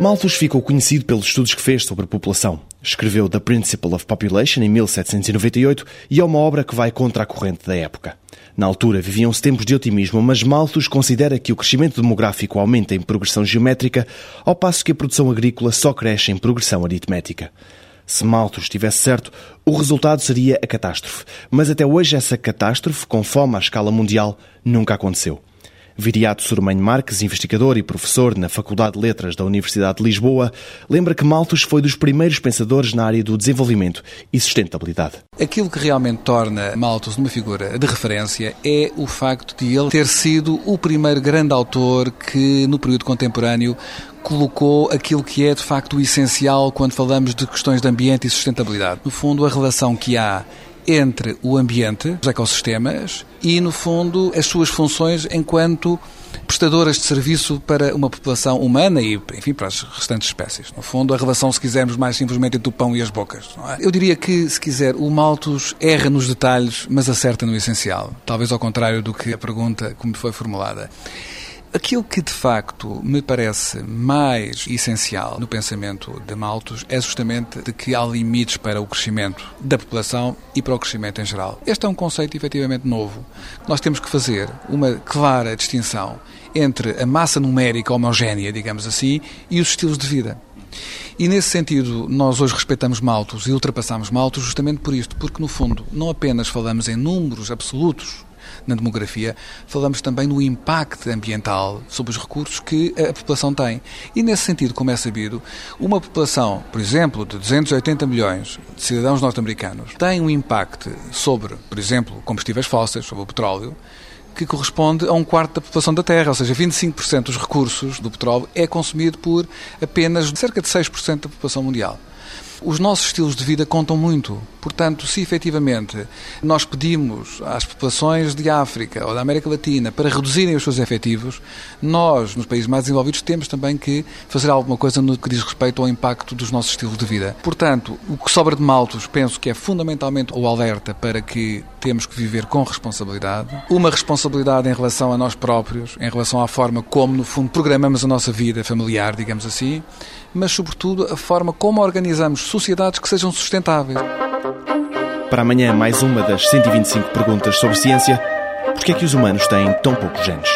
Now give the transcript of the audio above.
Malthus ficou conhecido pelos estudos que fez sobre a população. Escreveu The Principle of Population em 1798 e é uma obra que vai contra a corrente da época. Na altura viviam-se tempos de otimismo, mas Malthus considera que o crescimento demográfico aumenta em progressão geométrica, ao passo que a produção agrícola só cresce em progressão aritmética. Se Malthus estivesse certo, o resultado seria a catástrofe. Mas até hoje essa catástrofe, com fome à escala mundial, nunca aconteceu. Viriato Surmanho Marques, investigador e professor na Faculdade de Letras da Universidade de Lisboa, lembra que Malthus foi dos primeiros pensadores na área do desenvolvimento e sustentabilidade. Aquilo que realmente torna Malthus uma figura de referência é o facto de ele ter sido o primeiro grande autor que, no período contemporâneo, colocou aquilo que é de facto o essencial quando falamos de questões de ambiente e sustentabilidade. No fundo, a relação que há entre o ambiente, os ecossistemas e, no fundo, as suas funções enquanto prestadoras de serviço para uma população humana e, enfim, para as restantes espécies. No fundo, a relação, se quisermos, mais simplesmente entre o pão e as bocas. É? Eu diria que, se quiser, o Malthus erra nos detalhes, mas acerta no essencial. Talvez ao contrário do que a pergunta como foi formulada. Aquilo que de facto me parece mais essencial no pensamento de Malthus é justamente de que há limites para o crescimento da população e para o crescimento em geral. Este é um conceito efetivamente novo. Nós temos que fazer uma clara distinção entre a massa numérica homogénea, digamos assim, e os estilos de vida. E nesse sentido, nós hoje respeitamos Malthus e ultrapassamos Malthus justamente por isto, porque no fundo não apenas falamos em números absolutos na demografia, falamos também no impacto ambiental sobre os recursos que a população tem. E nesse sentido, como é sabido, uma população, por exemplo, de 280 milhões de cidadãos norte-americanos, tem um impacto sobre, por exemplo, combustíveis fósseis, sobre o petróleo, que corresponde a um quarto da população da Terra, ou seja, 25% dos recursos do petróleo é consumido por apenas cerca de 6% da população mundial. Os nossos estilos de vida contam muito. Portanto, se efetivamente nós pedimos às populações de África ou da América Latina para reduzirem os seus efetivos, nós, nos países mais desenvolvidos, temos também que fazer alguma coisa no que diz respeito ao impacto dos nossos estilos de vida. Portanto, o que sobra de Maltos, penso que é fundamentalmente o alerta para que temos que viver com responsabilidade, uma responsabilidade em relação a nós próprios, em relação à forma como, no fundo, programamos a nossa vida familiar, digamos assim, mas, sobretudo, a forma como organizamos sociedades que sejam sustentáveis. Para amanhã, mais uma das 125 perguntas sobre ciência. Por que é que os humanos têm tão poucos genes?